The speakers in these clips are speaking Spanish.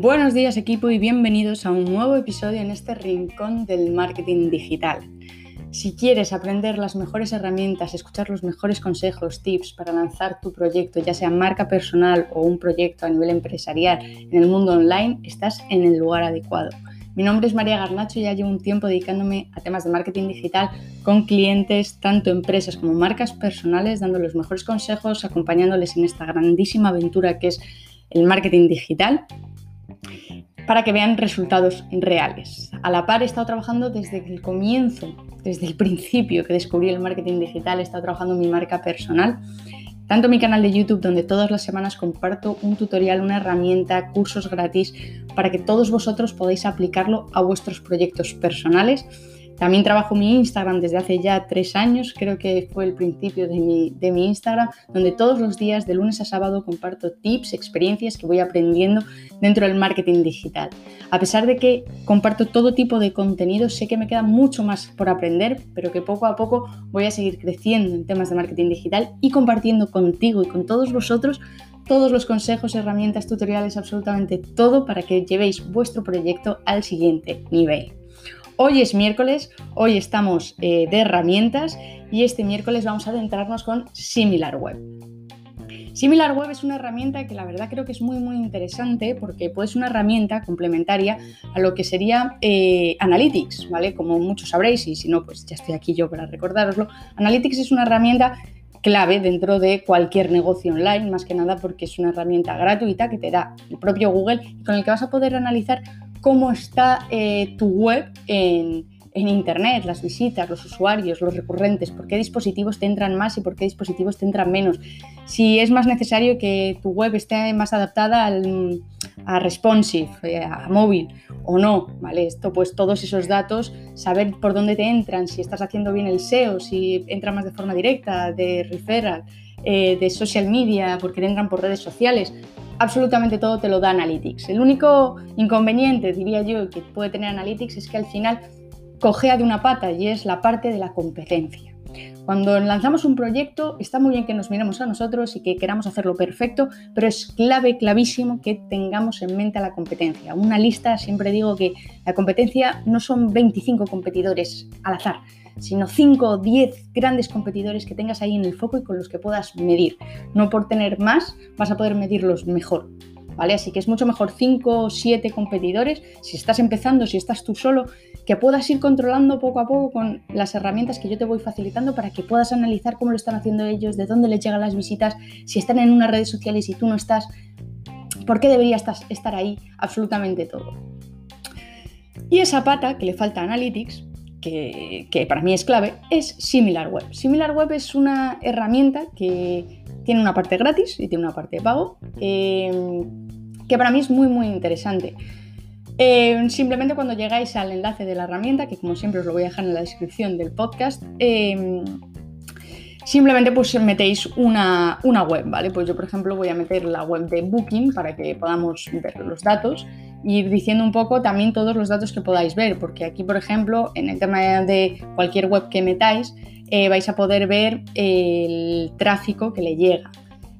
Buenos días equipo y bienvenidos a un nuevo episodio en este rincón del marketing digital. Si quieres aprender las mejores herramientas, escuchar los mejores consejos, tips para lanzar tu proyecto, ya sea marca personal o un proyecto a nivel empresarial en el mundo online, estás en el lugar adecuado. Mi nombre es María Garnacho y ya llevo un tiempo dedicándome a temas de marketing digital con clientes, tanto empresas como marcas personales, dando los mejores consejos, acompañándoles en esta grandísima aventura que es el marketing digital para que vean resultados reales. A la par he estado trabajando desde el comienzo, desde el principio que descubrí el marketing digital, he estado trabajando mi marca personal, tanto mi canal de YouTube donde todas las semanas comparto un tutorial, una herramienta, cursos gratis para que todos vosotros podáis aplicarlo a vuestros proyectos personales también trabajo mi Instagram desde hace ya tres años, creo que fue el principio de mi, de mi, Instagram, donde todos los días, de lunes a sábado, comparto tips, experiencias que voy aprendiendo dentro del marketing digital. A pesar de que comparto todo tipo de contenido, sé que me queda mucho más por aprender, pero que poco a poco voy a seguir creciendo en temas de marketing digital y compartiendo contigo y con todos vosotros todos los consejos, herramientas, tutoriales, absolutamente todo para que llevéis vuestro proyecto al siguiente nivel. Hoy es miércoles, hoy estamos eh, de herramientas y este miércoles vamos a adentrarnos con SimilarWeb. SimilarWeb es una herramienta que la verdad creo que es muy muy interesante porque puede ser una herramienta complementaria a lo que sería eh, Analytics, ¿vale? Como muchos sabréis y si no, pues ya estoy aquí yo para recordároslo. Analytics es una herramienta clave dentro de cualquier negocio online, más que nada porque es una herramienta gratuita que te da el propio Google y con el que vas a poder analizar cómo está eh, tu web en, Internet, las visitas, los usuarios, los recurrentes, por qué dispositivos te entran más y por qué dispositivos te entran menos. Si es más necesario que tu web esté más adaptada al, a responsive, eh, a móvil o no, ¿vale? Esto pues todos esos datos, saber por dónde te entran, si estás haciendo bien el SEO, si entra más de forma directa, de referral, eh, de social media, porque te entran por redes sociales, absolutamente todo te lo da Analytics. El único inconveniente, diría yo, que puede tener Analytics es que al final cojea de una pata y es la parte de la competencia. Cuando lanzamos un proyecto está muy bien que nos miremos a nosotros y que queramos hacerlo perfecto, pero es clave, clavísimo que tengamos en mente la competencia. Una lista, siempre digo que la competencia no son 25 competidores al azar, sino 5 o 10 grandes competidores que tengas ahí en el foco y con los que puedas medir. No por tener más vas a poder medirlos mejor. ¿Vale? Así que es mucho mejor 5 o 7 competidores, si estás empezando, si estás tú solo, que puedas ir controlando poco a poco con las herramientas que yo te voy facilitando para que puedas analizar cómo lo están haciendo ellos, de dónde les llegan las visitas, si están en unas redes sociales y tú no estás, por qué debería estar ahí, absolutamente todo. Y esa pata que le falta a Analytics, que, para mí es clave, es SimilarWeb. SimilarWeb es una herramienta que tiene una parte gratis y tiene una parte de pago, eh, que para mí es muy, muy interesante. Eh, simplemente cuando llegáis al enlace de la herramienta, que como siempre os lo voy a dejar en la descripción del podcast, eh, simplemente pues metéis una, una, web, ¿vale? Pues yo por ejemplo voy a meter la web de Booking para que podamos ver los datos ir diciendo un poco también todos los datos que podáis ver, porque aquí, por ejemplo, en el tema de cualquier web que metáis, eh, vais a poder ver el tráfico que le llega,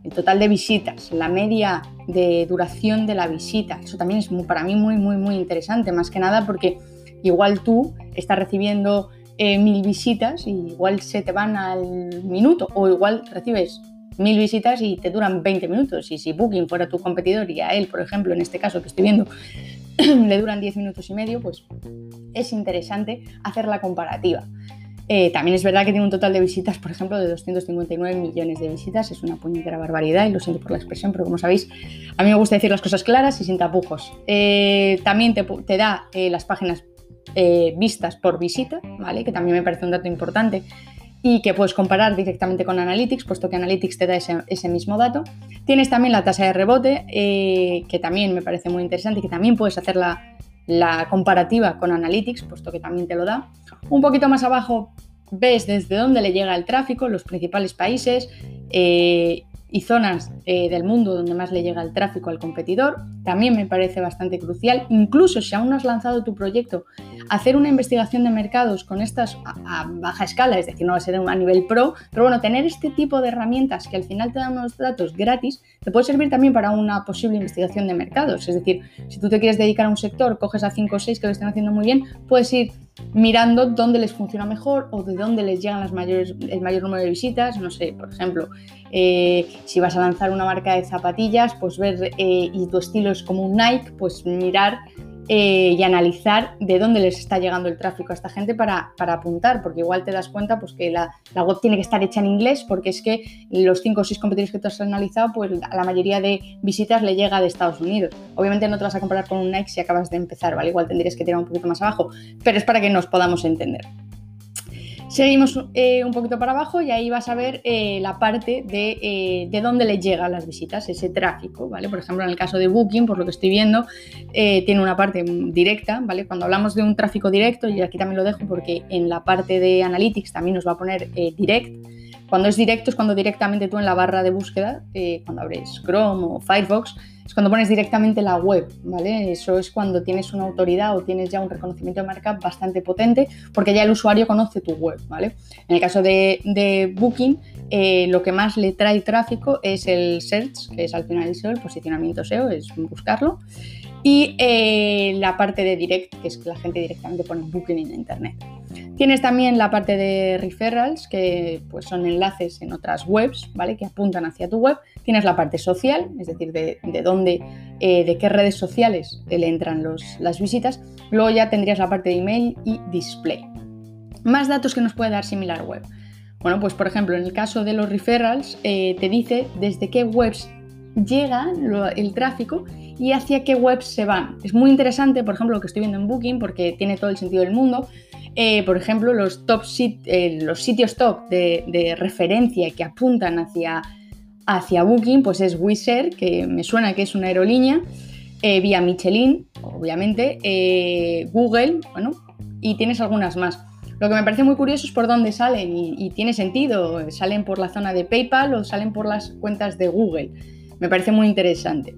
el total de visitas, la media de duración de la visita. Eso también es para mí muy, muy, muy interesante, más que nada porque igual tú estás recibiendo eh, mil visitas y igual se te van al minuto o igual recibes mil visitas y te duran 20 minutos. Y si Booking fuera tu competidor y a él, por ejemplo, en este caso que estoy viendo, le duran 10 minutos y medio, pues es interesante hacer la comparativa. Eh, también es verdad que tiene un total de visitas, por ejemplo, de 259 millones de visitas. Es una puñetera barbaridad y lo siento por la expresión, pero como sabéis, a mí me gusta decir las cosas claras y sin tapujos. Eh, también te, da las páginas vistas por visita, ¿vale? Que también me parece un dato importante y que puedes comparar directamente con Analytics, puesto que Analytics te da ese, mismo dato. Tienes también la tasa de rebote, eh, que también me parece muy interesante y que también puedes hacer la, comparativa con Analytics, puesto que también te lo da. Un poquito más abajo ves desde dónde le llega el tráfico, los principales países, eh, y zonas eh, del mundo donde más le llega el tráfico al competidor. También me parece bastante crucial, incluso si aún no has lanzado tu proyecto, hacer una investigación de mercados con estas a, baja escala, es decir, no va a ser a nivel pro, pero bueno, tener este tipo de herramientas que al final te dan unos datos gratis, te puede servir también para una posible investigación de mercados. Es decir, si tú te quieres dedicar a un sector, coges a 5 o 6 que lo estén haciendo muy bien, puedes ir mirando dónde les funciona mejor o de dónde les llegan las mayores, el mayor número de visitas. No sé, por ejemplo, eh, si vas a lanzar una marca de zapatillas, pues ver eh, y tu estilo es como un Nike, pues mirar eh, y analizar de dónde les está llegando el tráfico a esta gente para, apuntar, porque igual te das cuenta pues, que la, web tiene que estar hecha en inglés, porque es que los 5 o 6 competidores que tú has analizado, pues la mayoría de visitas le llega de Estados Unidos. Obviamente no te vas a comparar con un Nike si acabas de empezar, ¿vale? Igual tendrías que tirar un poquito más abajo, pero es para que nos podamos entender. Seguimos eh, un poquito para abajo y ahí vas a ver eh, la parte de, eh, de, dónde le llegan las visitas, ese tráfico, ¿vale? Por ejemplo, en el caso de Booking, por lo que estoy viendo, tiene una parte directa, ¿vale? Cuando hablamos de un tráfico directo, y aquí también lo dejo porque en la parte de Analytics también nos va a poner direct, cuando es directo es cuando directamente tú en la barra de búsqueda, cuando abres Chrome o Firefox, es cuando pones directamente la web, ¿vale? Eso es cuando tienes una autoridad o tienes ya un reconocimiento de marca bastante potente porque ya el usuario conoce tu web, ¿vale? En el caso de, Booking, eh, lo que más le trae tráfico es el search, que es al final el el posicionamiento SEO, es buscarlo. Y eh, la parte de direct, que es que la gente directamente pone booking en internet. Tienes también la parte de referrals, que pues, son enlaces en otras webs, ¿vale? Que apuntan hacia tu web. Tienes la parte social, es decir, de, dónde, eh, de qué redes sociales le entran las visitas. Luego ya tendrías la parte de email y display. Más datos que nos puede dar similar web. Bueno, pues por ejemplo, en el caso de los referrals, eh, te dice desde qué webs llega el tráfico y hacia qué webs se van. Es muy interesante, por ejemplo, lo que estoy viendo en Booking, porque tiene todo el sentido del mundo. Eh, por ejemplo, los, top eh, los sitios top de, referencia que apuntan hacia, hacia Booking, pues es Wizz Air, que me suena que es una aerolínea, eh, vía Michelin, obviamente, Google, bueno, y tienes algunas más. Lo que me parece muy curioso es por dónde salen y tiene sentido. ¿Salen por la zona de PayPal o salen por las cuentas de Google? Me parece muy interesante.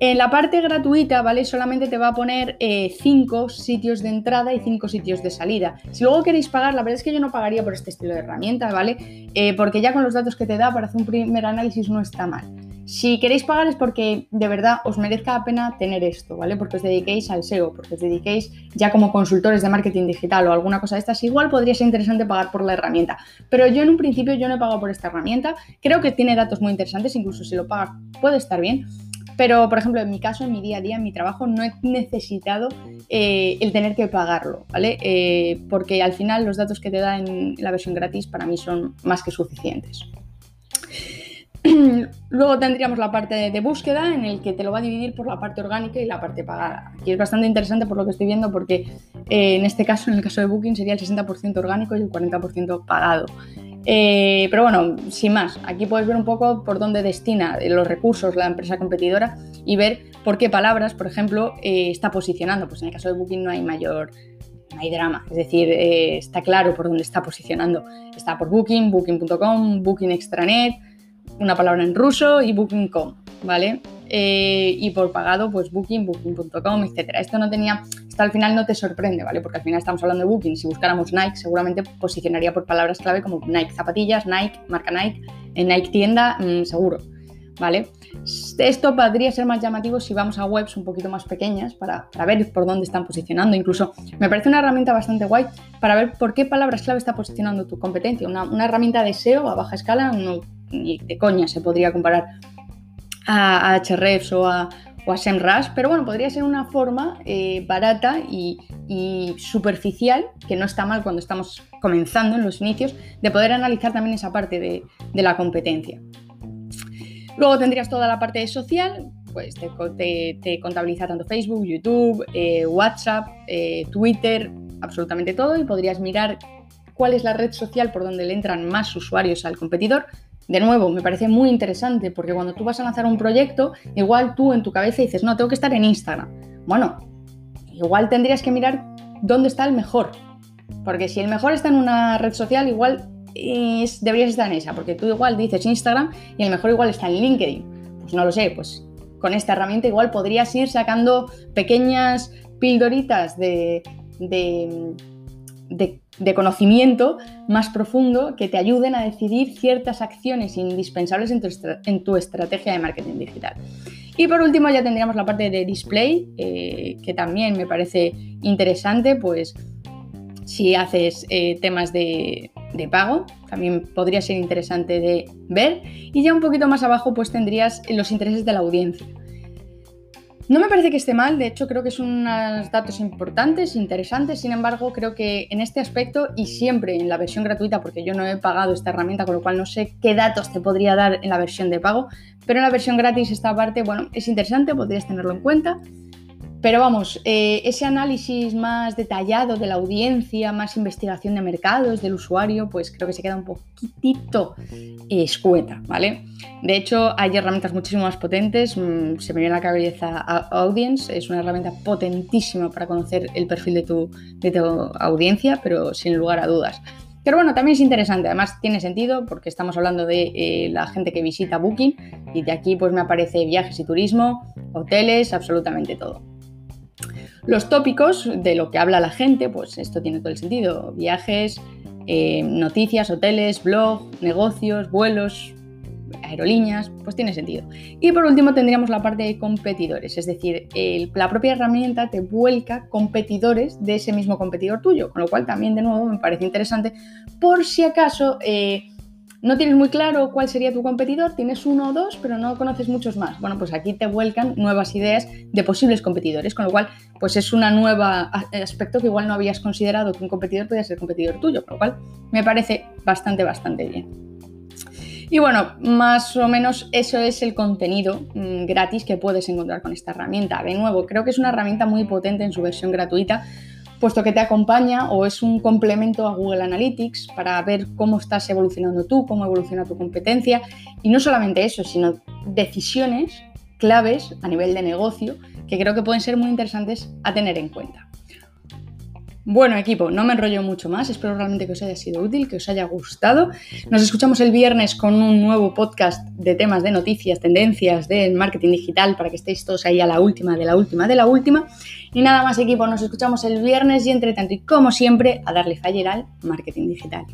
En la parte gratuita, ¿vale? Solamente te va a poner 5 eh, sitios de entrada y 5 sitios de salida. Si luego queréis pagar, la verdad es que yo no pagaría por este estilo de herramienta, ¿vale? Eh, porque ya con los datos que te da para hacer un primer análisis no está mal. Si queréis pagar es porque de verdad os merezca la pena tener esto, ¿vale? Porque os dediquéis al SEO, porque os dediquéis ya como consultores de marketing digital o alguna cosa de estas, igual podría ser interesante pagar por la herramienta. Pero yo en un principio yo no he pagado por esta herramienta, creo que tiene datos muy interesantes, incluso si lo pagas puede estar bien. Pero, por ejemplo, en mi caso, en mi día a día, en mi trabajo, no he necesitado eh, el tener que pagarlo, ¿vale? Eh, porque al final los datos que te da en la versión gratis para mí son más que suficientes. Luego tendríamos la parte de búsqueda en el que te lo va a dividir por la parte orgánica y la parte pagada. Aquí es bastante interesante por lo que estoy viendo porque eh, en este caso, en el caso de Booking, sería el 60% orgánico y el 40% pagado. Eh, pero bueno, sin más, aquí puedes ver un poco por dónde destina los recursos la empresa competidora y ver por qué palabras, por ejemplo, eh, está posicionando. Pues en el caso de Booking no hay mayor no hay drama, es decir, está claro por dónde está posicionando. Está por Booking, Booking.com, Booking Extranet, una palabra en ruso y booking.com, ¿vale? Eh, y por pagado, pues booking, booking.com, etcétera. Esto no tenía, esto al final no te sorprende, ¿vale? Porque al final estamos hablando de booking. Si buscáramos Nike, seguramente posicionaría por palabras clave como Nike zapatillas, Nike, marca Nike, en Nike tienda, mm, seguro, ¿vale? Esto podría ser más llamativo si vamos a webs un poquito más pequeñas para, ver por dónde están posicionando. Incluso me parece una herramienta bastante guay para ver por qué palabras clave está posicionando tu competencia. Una, una herramienta de SEO a baja escala no ni de coña se podría comparar a, Ahrefs o a, o SEMrush, pero bueno, podría ser una forma eh, barata y, superficial, que no está mal cuando estamos comenzando en los inicios, de poder analizar también esa parte de, la competencia. Luego tendrías toda la parte social, pues te, contabiliza tanto Facebook, YouTube, eh, WhatsApp, eh, Twitter, absolutamente todo, y podrías mirar cuál es la red social por donde le entran más usuarios al competidor, de nuevo, me parece muy interesante porque cuando tú vas a lanzar un proyecto, igual tú en tu cabeza dices, no, tengo que estar en Instagram. Bueno, igual tendrías que mirar dónde está el mejor. Porque si el mejor está en una red social, igual deberías estar en esa, porque tú igual dices Instagram y lo mejor igual está en LinkedIn. Pues no lo sé, pues con esta herramienta igual podrías ir sacando pequeñas pildoritas de, de, conocimiento más profundo que te ayuden a decidir ciertas acciones indispensables en tu, en tu estrategia de marketing digital. Y por último ya tendríamos la parte de display, eh, que también me parece interesante, pues si haces eh, temas de, de, pago, también podría ser interesante de ver. Y ya un poquito más abajo pues tendrías los intereses de la audiencia. No me parece que esté mal, de hecho creo que son unos datos importantes, interesantes, sin embargo creo que en este aspecto y siempre en la versión gratuita, porque yo no he pagado esta herramienta, con lo cual no sé qué datos te podría dar en la versión de pago, pero en la versión gratis esta parte, bueno, es interesante, podrías tenerlo en cuenta. Pero vamos, eh, ese análisis más detallado de la audiencia, más investigación de mercados, del usuario, pues creo que se queda un poquitito escueta, ¿vale? De hecho, hay herramientas muchísimo más potentes. Mm, se me viene a la cabeza Audience, es una herramienta potentísima para conocer el perfil de tu, de tu audiencia, pero sin lugar a dudas. Pero bueno, también es interesante, además tiene sentido porque estamos hablando de eh, la gente que visita Booking y de aquí pues me aparece viajes y turismo, hoteles, absolutamente todo. Los tópicos de lo que habla la gente, pues esto tiene todo el sentido. Viajes, eh, noticias, hoteles, blog, negocios, vuelos, aerolíneas, pues tiene sentido. Y por último tendríamos la parte de competidores, es decir, la propia herramienta te vuelca competidores de ese mismo competidor tuyo, con lo cual también de nuevo me parece interesante por si acaso... Eh, no tienes muy claro cuál sería tu competidor, tienes uno o dos, pero no conoces muchos más. Bueno, pues aquí te vuelcan nuevas ideas de posibles competidores, con lo cual, pues es un nuevo aspecto que igual no habías considerado que un competidor podía ser competidor tuyo, con lo cual me parece bastante, bastante bien. Y bueno, más o menos eso es el contenido mm, gratis que puedes encontrar con esta herramienta. De nuevo, creo que es una herramienta muy potente en su versión gratuita puesto que te acompaña o es un complemento a Google Analytics para ver cómo estás evolucionando tú, cómo evoluciona tu competencia y no solamente eso, sino decisiones claves a nivel de negocio que creo que pueden ser muy interesantes a tener en cuenta. Bueno, equipo, no me enrollo mucho más. Espero realmente que os haya sido útil, que os haya gustado. Nos escuchamos el viernes con un nuevo podcast de temas de noticias, tendencias del marketing digital para que estéis todos ahí a la última, de la última, de la última. Y nada más, equipo, nos escuchamos el viernes y entre tanto, y como siempre, a darle faller al marketing digital.